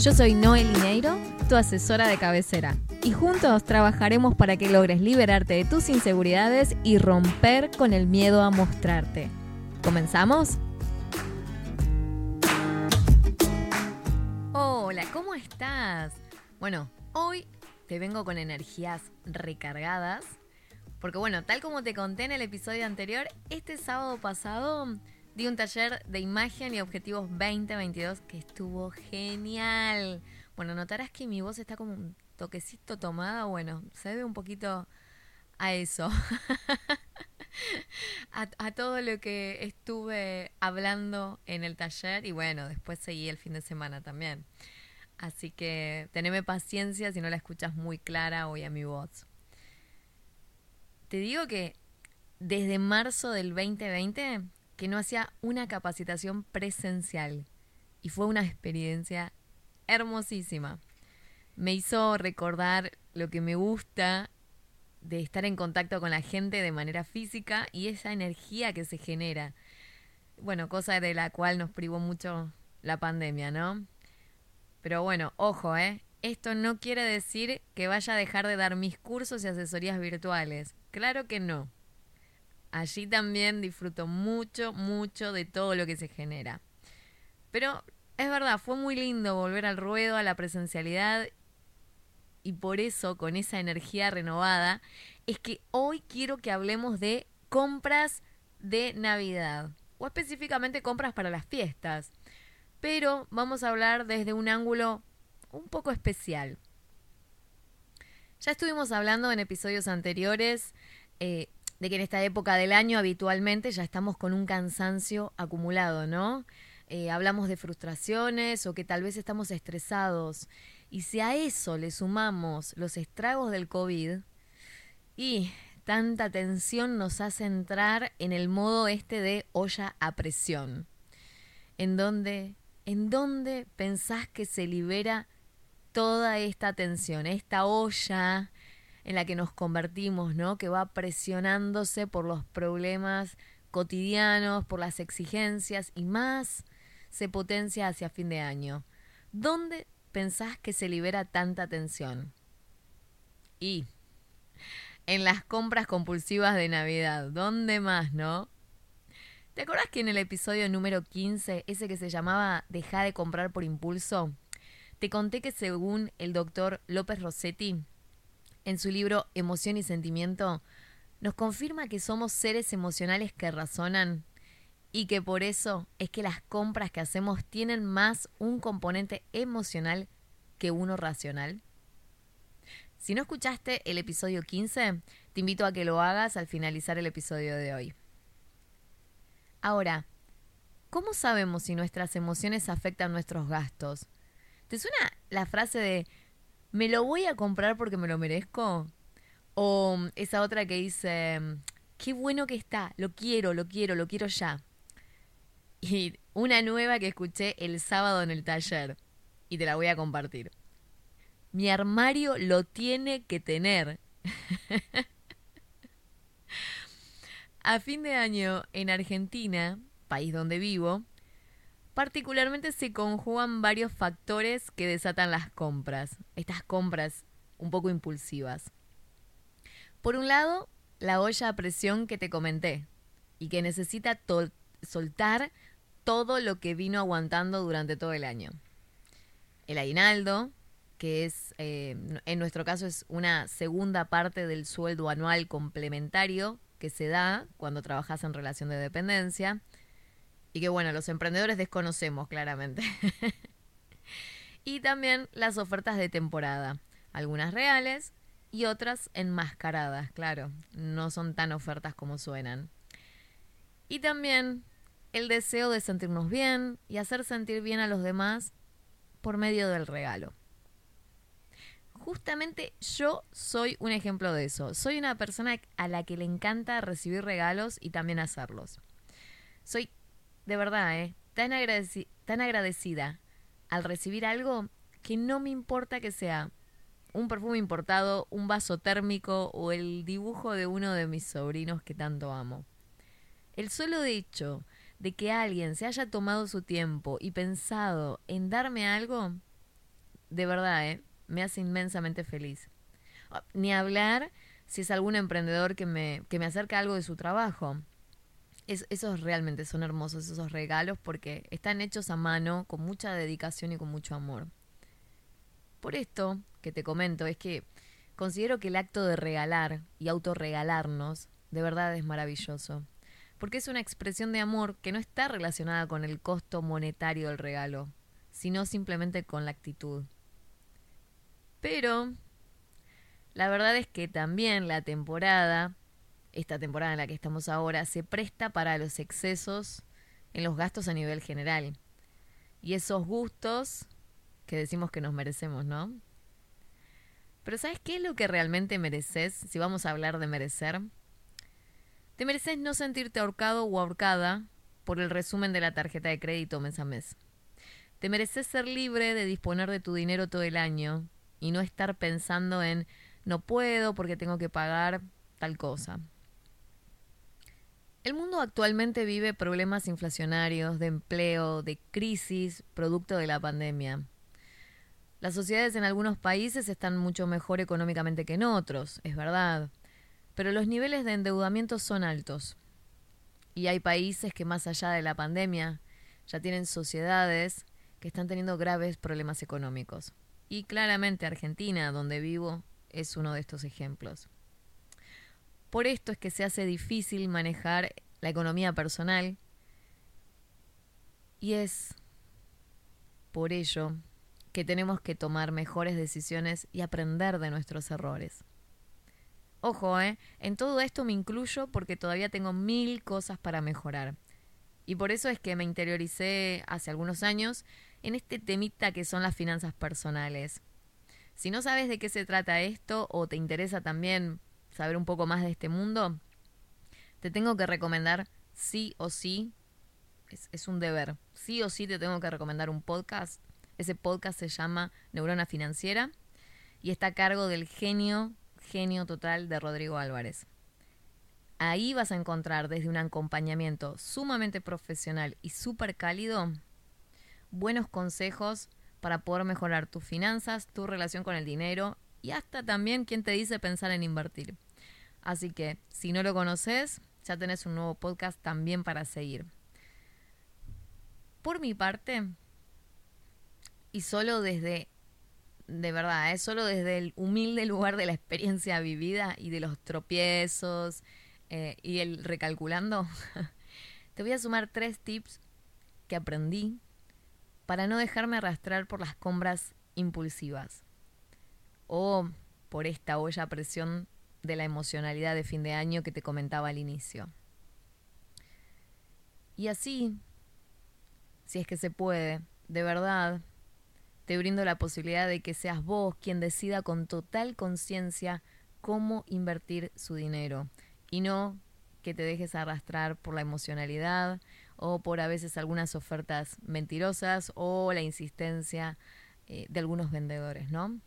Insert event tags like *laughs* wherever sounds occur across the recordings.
Yo soy Noel Lineiro, tu asesora de cabecera, y juntos trabajaremos para que logres liberarte de tus inseguridades y romper con el miedo a mostrarte. ¿Comenzamos? Hola, ¿cómo estás? Bueno, hoy te vengo con energías recargadas, porque bueno, tal como te conté en el episodio anterior, este sábado pasado Di un taller de imagen y objetivos 2022 que estuvo genial. Bueno, notarás que mi voz está como un toquecito tomada. Bueno, se debe un poquito a eso. *laughs* a, todo lo que estuve hablando en el taller y bueno, después seguí el fin de semana también. Así que teneme paciencia si no la escuchas muy clara hoy a mi voz. Te digo que desde marzo del 2020 que no hacía una capacitación presencial y fue una experiencia hermosísima. Me hizo recordar lo que me gusta de estar en contacto con la gente de manera física y esa energía que se genera. Bueno, cosa de la cual nos privó mucho la pandemia, ¿no? Pero bueno, ojo, ¿eh? Esto no quiere decir que vaya a dejar de dar mis cursos y asesorías virtuales. Claro que no allí también disfruto mucho, mucho de todo lo que se genera. Pero es verdad, fue muy lindo volver al ruedo, a la presencialidad y por eso, con esa energía renovada, es que hoy quiero que hablemos de compras de Navidad o específicamente compras para las fiestas. Pero vamos a hablar desde un ángulo un poco especial. Ya estuvimos hablando en episodios anteriores eh, de que en esta época del año habitualmente ya estamos con un cansancio acumulado, ¿no? Eh, hablamos de frustraciones o que tal vez estamos estresados. Y si a eso le sumamos los estragos del COVID y tanta tensión nos hace entrar en el modo este de olla a presión, en donde, en donde pensás que se libera toda esta tensión, esta olla en la que nos convertimos, ¿no? Que va presionándose por los problemas cotidianos, por las exigencias y más se potencia hacia fin de año. ¿Dónde pensás que se libera tanta tensión? Y en las compras compulsivas de Navidad, ¿dónde más, no? ¿Te acuerdas que en el episodio número 15, ese que se llamaba Deja de comprar por impulso, te conté que según el doctor López Rossetti, en su libro Emoción y Sentimiento, nos confirma que somos seres emocionales que razonan y que por eso es que las compras que hacemos tienen más un componente emocional que uno racional. Si no escuchaste el episodio 15, te invito a que lo hagas al finalizar el episodio de hoy. Ahora, ¿cómo sabemos si nuestras emociones afectan nuestros gastos? ¿Te suena la frase de ¿me lo voy a comprar porque me lo merezco? O esa otra que dice, qué bueno que está, lo quiero, lo quiero, lo quiero ya. Y una nueva que escuché el sábado en el taller y te la voy a compartir. Mi armario lo tiene que tener. *laughs* a fin de año en Argentina, país donde vivo, Particularmente se conjugan varios factores que desatan las compras, estas compras un poco impulsivas. Por un lado, la olla a presión que te comenté y que necesita soltar todo lo que vino aguantando durante todo el año. El aguinaldo, que es, eh, en nuestro caso, es una segunda parte del sueldo anual complementario que se da cuando trabajas en relación de dependencia y que bueno, los emprendedores desconocemos claramente. *laughs* y también las ofertas de temporada, algunas reales y otras enmascaradas, claro, no son tan ofertas como suenan. Y también el deseo de sentirnos bien y hacer sentir bien a los demás por medio del regalo. justamente yo soy un ejemplo de eso. Soy una persona a la que le encanta recibir regalos y también hacerlos. Soy, de verdad, ¿eh? tan, tan agradecida al recibir algo que no me importa que sea un perfume importado, un vaso térmico o el dibujo de uno de mis sobrinos que tanto amo. El solo hecho de que alguien se haya tomado su tiempo y pensado en darme algo, de verdad, ¿eh? me hace inmensamente feliz. Ah, ni hablar si es algún emprendedor que me, que me acerca algo de su trabajo. Es, esos realmente son hermosos, esos regalos, porque están hechos a mano, con mucha dedicación y con mucho amor. Por esto que te comento, es que considero que el acto de regalar y autorregalarnos de verdad es maravilloso. Porque es una expresión de amor que no está relacionada con el costo monetario del regalo, sino simplemente con la actitud. Pero la verdad es que también la temporada, esta temporada en la que estamos ahora, se presta para los excesos en los gastos a nivel general. Y esos gustos que decimos que nos merecemos, ¿no? Pero ¿sabes qué es lo que realmente mereces si vamos a hablar de merecer? Te mereces no sentirte ahorcado o ahorcada por el resumen de la tarjeta de crédito mes a mes. Te mereces ser libre de disponer de tu dinero todo el año y no estar pensando en no puedo porque tengo que pagar tal cosa. El mundo actualmente vive problemas inflacionarios, de empleo, de crisis, producto de la pandemia. Las sociedades en algunos países están mucho mejor económicamente que en otros, es verdad, pero los niveles de endeudamiento son altos. Y hay países que más allá de la pandemia ya tienen sociedades que están teniendo graves problemas económicos. Y claramente Argentina, donde vivo, es uno de estos ejemplos. Por esto es que se hace difícil manejar la economía personal y es por ello que tenemos que tomar mejores decisiones y aprender de nuestros errores. Ojo, ¿eh? En todo esto me incluyo porque todavía tengo mil cosas para mejorar. Y por eso es que me interioricé hace algunos años en este temita que son las finanzas personales. Si no sabes de qué se trata esto o te interesa también saber un poco más de este mundo, te tengo que recomendar sí o sí, es, un deber, sí o sí te tengo que recomendar un podcast. Ese podcast se llama Neurona Financiera y está a cargo del genio, genio total de Rodrigo Álvarez. Ahí vas a encontrar desde un acompañamiento sumamente profesional y súper cálido buenos consejos para poder mejorar tus finanzas, tu relación con el dinero y hasta también quien te dice pensar en invertir. Así que si no lo conoces, ya tenés un nuevo podcast también para seguir. Por mi parte, y solo desde, de verdad, es ¿eh? solo desde el humilde lugar de la experiencia vivida y de los tropiezos eh, y el recalculando, *laughs* te voy a sumar tres tips que aprendí para no dejarme arrastrar por las compras impulsivas o por esta olla a presión de la emocionalidad de fin de año que te comentaba al inicio. Y así, si es que se puede, de verdad, te brindo la posibilidad de que seas vos quien decida con total conciencia cómo invertir su dinero y no que te dejes arrastrar por la emocionalidad o por a veces algunas ofertas mentirosas o la insistencia eh, de algunos vendedores, ¿no?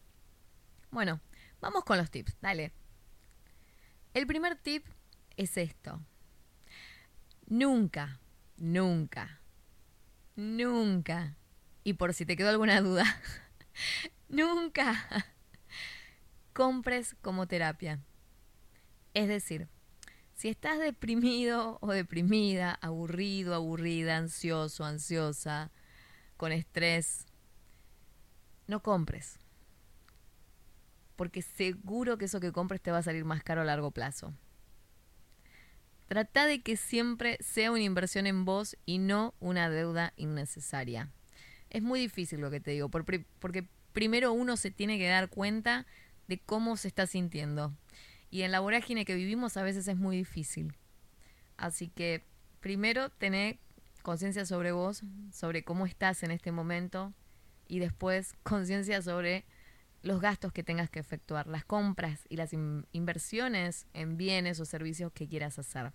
Bueno, vamos con los tips, dale. El primer tip es esto. Nunca, nunca, nunca, y por si te quedó alguna duda, *laughs* nunca compres como terapia. Es decir, si estás deprimido o deprimida, aburrido, aburrida, ansioso, ansiosa, con estrés, no compres. Porque seguro que eso que compres te va a salir más caro a largo plazo. Trata de que siempre sea una inversión en vos y no una deuda innecesaria. Es muy difícil lo que te digo, porque primero uno se tiene que dar cuenta de cómo se está sintiendo. Y en la vorágine que vivimos a veces es muy difícil. Así que primero tener conciencia sobre vos, sobre cómo estás en este momento y después conciencia sobre los gastos que tengas que efectuar, las compras y las inversiones en bienes o servicios que quieras hacer.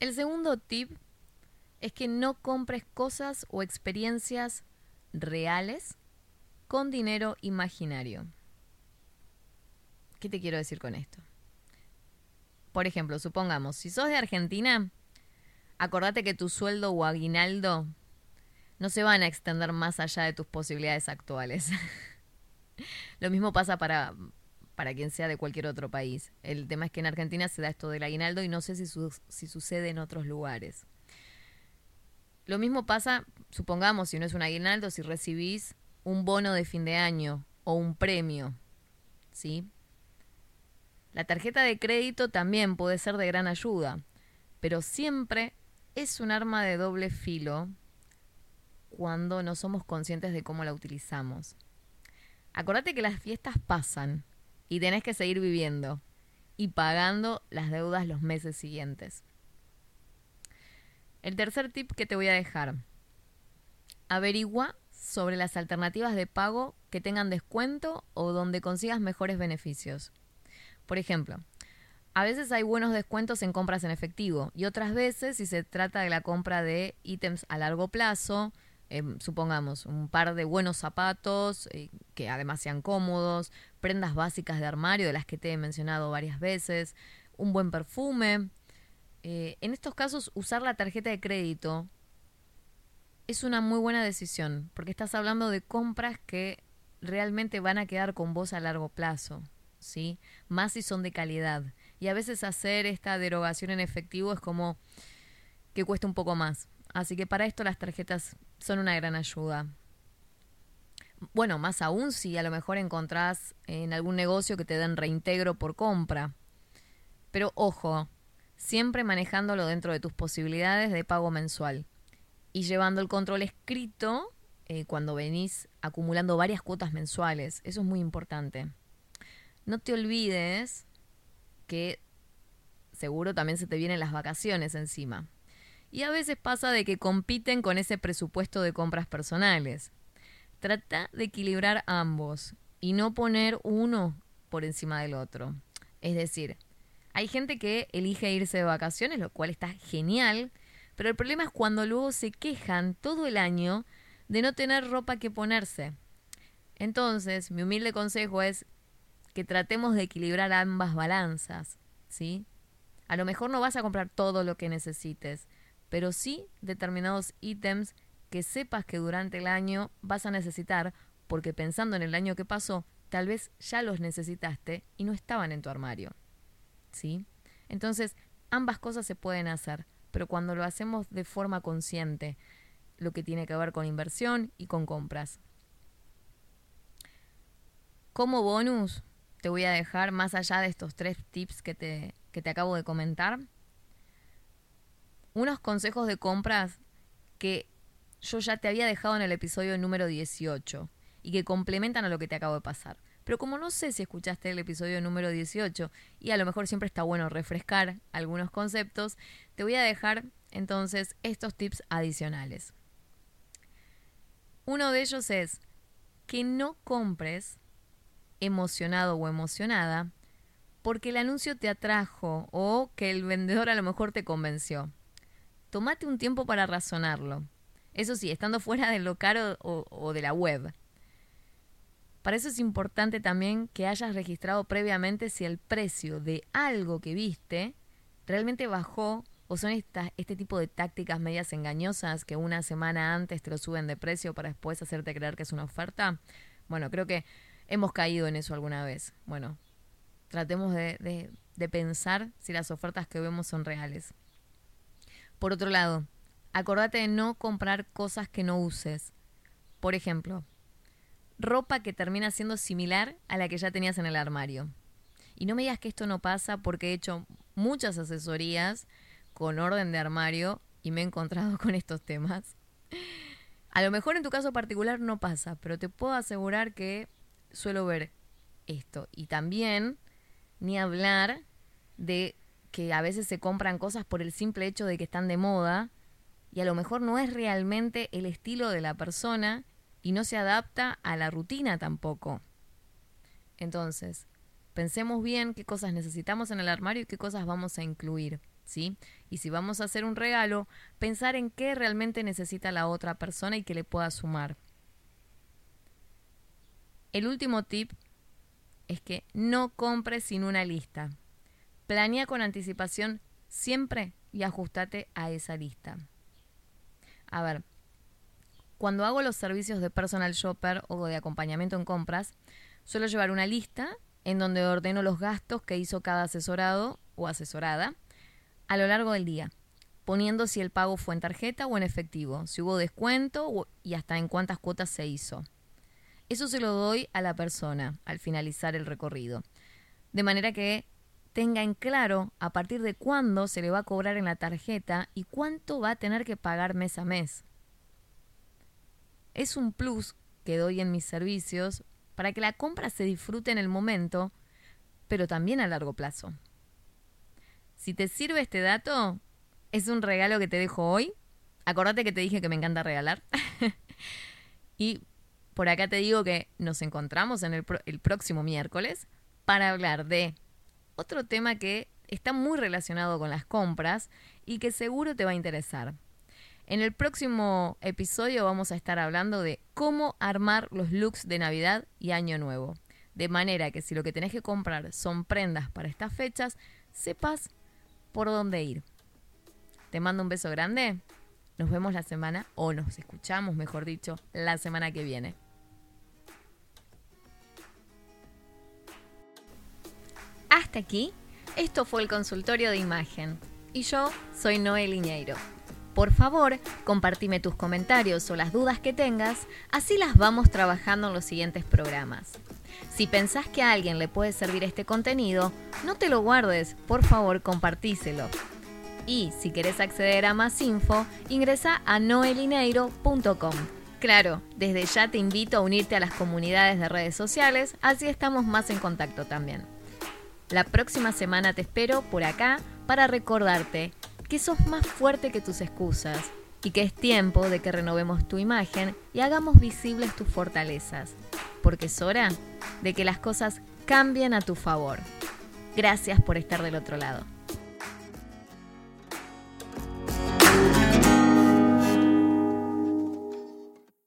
El segundo tip es que no compres cosas o experiencias reales con dinero imaginario. ¿Qué te quiero decir con esto? Por ejemplo, supongamos, si sos de Argentina, acordate que tu sueldo o aguinaldo no se van a extender más allá de tus posibilidades actuales. *laughs* *laughs* Lo mismo pasa para, para quien sea de cualquier otro país. El tema es que en Argentina se da esto del aguinaldo y no sé si, si sucede en otros lugares. Lo mismo pasa, supongamos, si no es un aguinaldo, si recibís un bono de fin de año o un premio, ¿sí? La tarjeta de crédito también puede ser de gran ayuda, pero siempre es un arma de doble filo cuando no somos conscientes de cómo la utilizamos. Acordate que las fiestas pasan y tenés que seguir viviendo y pagando las deudas los meses siguientes. El tercer tip que te voy a dejar. Averigua sobre las alternativas de pago que tengan descuento o donde consigas mejores beneficios. Por ejemplo, a veces hay buenos descuentos en compras en efectivo y otras veces si se trata de la compra de ítems a largo plazo, em, supongamos un par de buenos zapatos eh, que además sean cómodos, prendas básicas de armario de las que te he mencionado varias veces, un buen perfume, eh, en estos casos, usar la tarjeta de crédito es una muy buena decisión, porque estás hablando de compras que realmente van a quedar con vos a largo plazo, ¿sí? Más si son de calidad. Y a veces hacer esta derogación en efectivo es como que cuesta un poco más. Así que para esto las tarjetas son una gran ayuda. Bueno, más aún si a lo mejor encontrás en algún negocio que te den reintegro por compra. Pero ojo, siempre manejándolo dentro de tus posibilidades de pago mensual y llevando el control escrito eh, cuando venís acumulando varias cuotas mensuales. Eso es muy importante. No te olvides que seguro también se te vienen las vacaciones encima. Y a veces pasa de que compiten con ese presupuesto de compras personales. Trata de equilibrar ambos y no poner uno por encima del otro. Es decir, hay gente que elige irse de vacaciones, lo cual está genial, pero el problema es cuando luego se quejan todo el año de no tener ropa que ponerse. Entonces, mi humilde consejo es que tratemos de equilibrar ambas balanzas, ¿sí? A lo mejor no vas a comprar todo lo que necesites, pero sí determinados ítems que sepas que durante el año vas a necesitar, porque pensando en el año que pasó, tal vez ya los necesitaste y no estaban en tu armario. ¿sí? Entonces, ambas cosas se pueden hacer, pero cuando lo hacemos de forma consciente, lo que tiene que ver con inversión y con compras. Como bonus, te voy a dejar, más allá de estos tres tips que te, que te acabo de comentar, unos consejos de compras que yo ya te había dejado en el episodio número 18 y que complementan a lo que te acabo de pasar. Pero como no sé si escuchaste el episodio número 18 y a lo mejor siempre está bueno refrescar algunos conceptos, te voy a dejar entonces estos tips adicionales. Uno de ellos es que no compres emocionado o emocionada porque el anuncio te atrajo o que el vendedor a lo mejor te convenció. Tómate un tiempo para razonarlo. Eso sí, estando fuera del local o, o de la web. Para eso es importante también que hayas registrado previamente si el precio de algo que viste realmente bajó o son este tipo de tácticas medias engañosas que una semana antes te lo suben de precio para después hacerte creer que es una oferta. Bueno, creo que hemos caído en eso alguna vez. Bueno, tratemos de, de pensar si las ofertas que vemos son reales. Por otro lado, acordate de no comprar cosas que no uses. Por ejemplo, ropa que termina siendo similar a la que ya tenías en el armario. Y no me digas que esto no pasa porque he hecho muchas asesorías con orden de armario y me he encontrado *laughs* con estos temas. A lo mejor en tu caso particular no pasa, pero te puedo asegurar que suelo ver esto. Y también, ni hablar de que a veces se compran cosas por el simple hecho de que están de moda y a lo mejor no es realmente el estilo de la persona y no se adapta a la rutina tampoco. Entonces, pensemos bien qué cosas necesitamos en el armario y qué cosas vamos a incluir, ¿sí? Y si vamos a hacer un regalo, pensar en qué realmente necesita la otra persona y que le pueda sumar. El último tip es que no compres sin una lista. Planea con anticipación siempre y ajustate a esa lista. A ver, cuando hago los servicios de personal shopper o de acompañamiento en compras, suelo llevar una lista en donde ordeno los gastos que hizo cada asesorado o asesorada a lo largo del día, poniendo si el pago fue en tarjeta o en efectivo, si hubo descuento y hasta en cuántas cuotas se hizo. Eso se lo doy a la persona al finalizar el recorrido. De manera que tenga en claro a partir de cuándo se le va a cobrar en la tarjeta y cuánto va a tener que pagar mes a mes. Es un plus que doy en mis servicios para que la compra se disfrute en el momento, pero también a largo plazo. Si te sirve este dato, es un regalo que te dejo hoy. Acordate que te dije que me encanta regalar. *laughs* y por acá te digo que nos encontramos en el, el próximo miércoles para hablar de otro tema que está muy relacionado con las compras y que seguro te va a interesar. En el próximo episodio vamos a estar hablando de cómo armar los looks de Navidad y Año Nuevo. De manera que si lo que tenés que comprar son prendas para estas fechas, sepas por dónde ir. Te mando un beso grande. Nos vemos la semana, o nos escuchamos, mejor dicho, la semana que viene. Hasta aquí, esto fue el consultorio de imagen. Y yo soy Noel Iñeiro. Por favor, compartime tus comentarios o las dudas que tengas, así las vamos trabajando en los siguientes programas. Si pensás que a alguien le puede servir este contenido, no te lo guardes, por favor compartíselo. Y si querés acceder a más info, ingresa a noelineiro.com. Claro, desde ya te invito a unirte a las comunidades de redes sociales, así estamos más en contacto también. La próxima semana te espero por acá para recordarte que sos más fuerte que tus excusas y que es tiempo de que renovemos tu imagen y hagamos visibles tus fortalezas, porque es hora de que las cosas cambien a tu favor. Gracias por estar del otro lado.